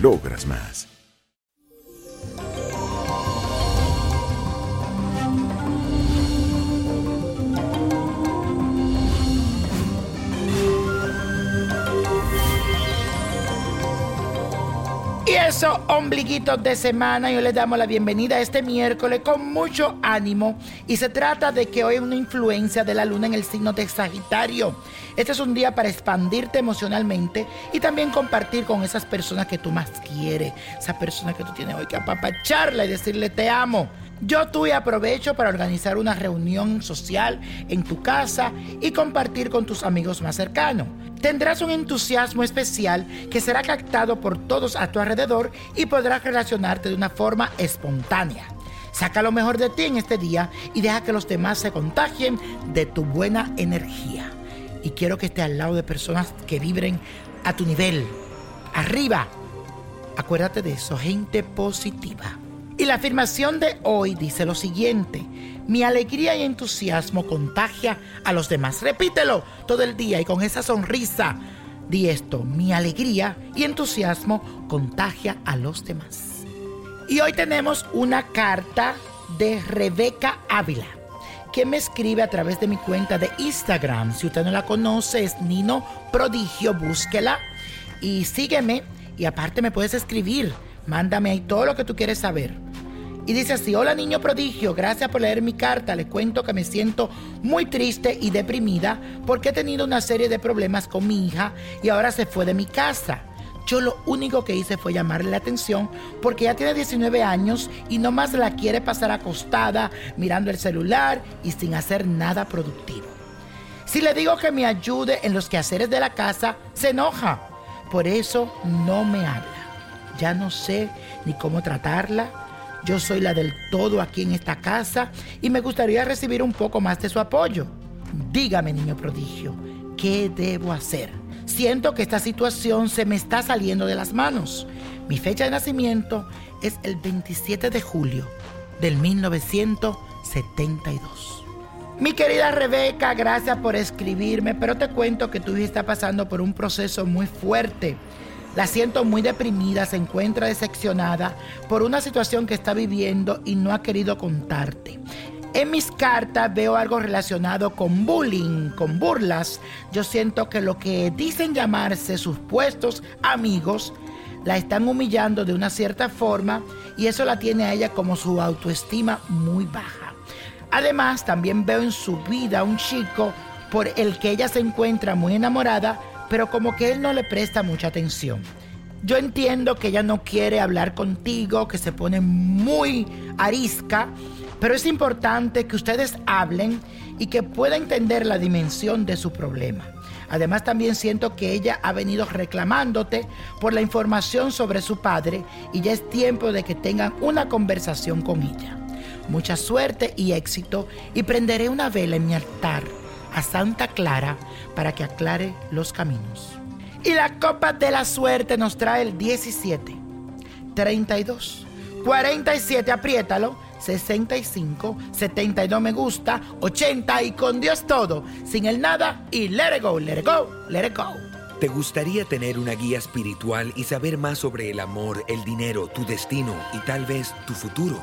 logras más. Eso, ombliguitos de semana, yo les damos la bienvenida a este miércoles con mucho ánimo. Y se trata de que hoy hay una influencia de la luna en el signo de Sagitario. Este es un día para expandirte emocionalmente y también compartir con esas personas que tú más quieres. Esa persona que tú tienes hoy que apapacharla y decirle te amo. Yo tuve aprovecho para organizar una reunión social en tu casa y compartir con tus amigos más cercanos. Tendrás un entusiasmo especial que será captado por todos a tu alrededor y podrás relacionarte de una forma espontánea. Saca lo mejor de ti en este día y deja que los demás se contagien de tu buena energía. Y quiero que estés al lado de personas que vibren a tu nivel, arriba. Acuérdate de eso, gente positiva. Y la afirmación de hoy dice lo siguiente. Mi alegría y entusiasmo contagia a los demás. Repítelo todo el día y con esa sonrisa. Di esto, mi alegría y entusiasmo contagia a los demás. Y hoy tenemos una carta de Rebeca Ávila, que me escribe a través de mi cuenta de Instagram. Si usted no la conoce, es Nino Prodigio, búsquela y sígueme. Y aparte me puedes escribir, mándame ahí todo lo que tú quieres saber. Y dice así, hola niño prodigio, gracias por leer mi carta. Le cuento que me siento muy triste y deprimida porque he tenido una serie de problemas con mi hija y ahora se fue de mi casa. Yo lo único que hice fue llamarle la atención porque ya tiene 19 años y no más la quiere pasar acostada, mirando el celular y sin hacer nada productivo. Si le digo que me ayude en los quehaceres de la casa, se enoja. Por eso no me habla. Ya no sé ni cómo tratarla yo soy la del todo aquí en esta casa y me gustaría recibir un poco más de su apoyo. Dígame, niño prodigio, ¿qué debo hacer? Siento que esta situación se me está saliendo de las manos. Mi fecha de nacimiento es el 27 de julio del 1972. Mi querida Rebeca, gracias por escribirme, pero te cuento que tu hija está pasando por un proceso muy fuerte la siento muy deprimida, se encuentra decepcionada por una situación que está viviendo y no ha querido contarte. En mis cartas veo algo relacionado con bullying, con burlas. Yo siento que lo que dicen llamarse sus puestos amigos la están humillando de una cierta forma y eso la tiene a ella como su autoestima muy baja. Además, también veo en su vida un chico por el que ella se encuentra muy enamorada, pero como que él no le presta mucha atención. Yo entiendo que ella no quiere hablar contigo, que se pone muy arisca, pero es importante que ustedes hablen y que pueda entender la dimensión de su problema. Además también siento que ella ha venido reclamándote por la información sobre su padre y ya es tiempo de que tengan una conversación con ella. Mucha suerte y éxito y prenderé una vela en mi altar a Santa Clara para que aclare los caminos. Y la copa de la suerte nos trae el 17, 32, 47, apriétalo, 65, 72 me gusta, 80 y con Dios todo, sin el nada y let it go, let it go, let it go. ¿Te gustaría tener una guía espiritual y saber más sobre el amor, el dinero, tu destino y tal vez tu futuro?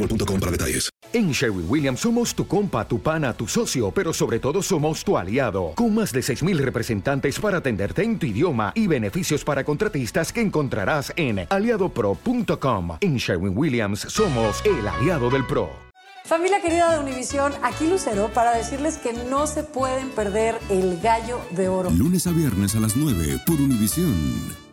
boostmobile.com para detalles. En Sherwin Williams somos tu compa, tu pana, tu socio, pero sobre todo somos tu aliado, con más de 6.000 representantes para atenderte en tu idioma y beneficios para contratistas que encontrarás en aliadopro.com. En Sherwin Williams somos el aliado del PRO. Familia querida de Univisión, aquí Lucero para decirles que no se pueden perder el gallo de oro. Lunes a viernes a las 9 por Univisión.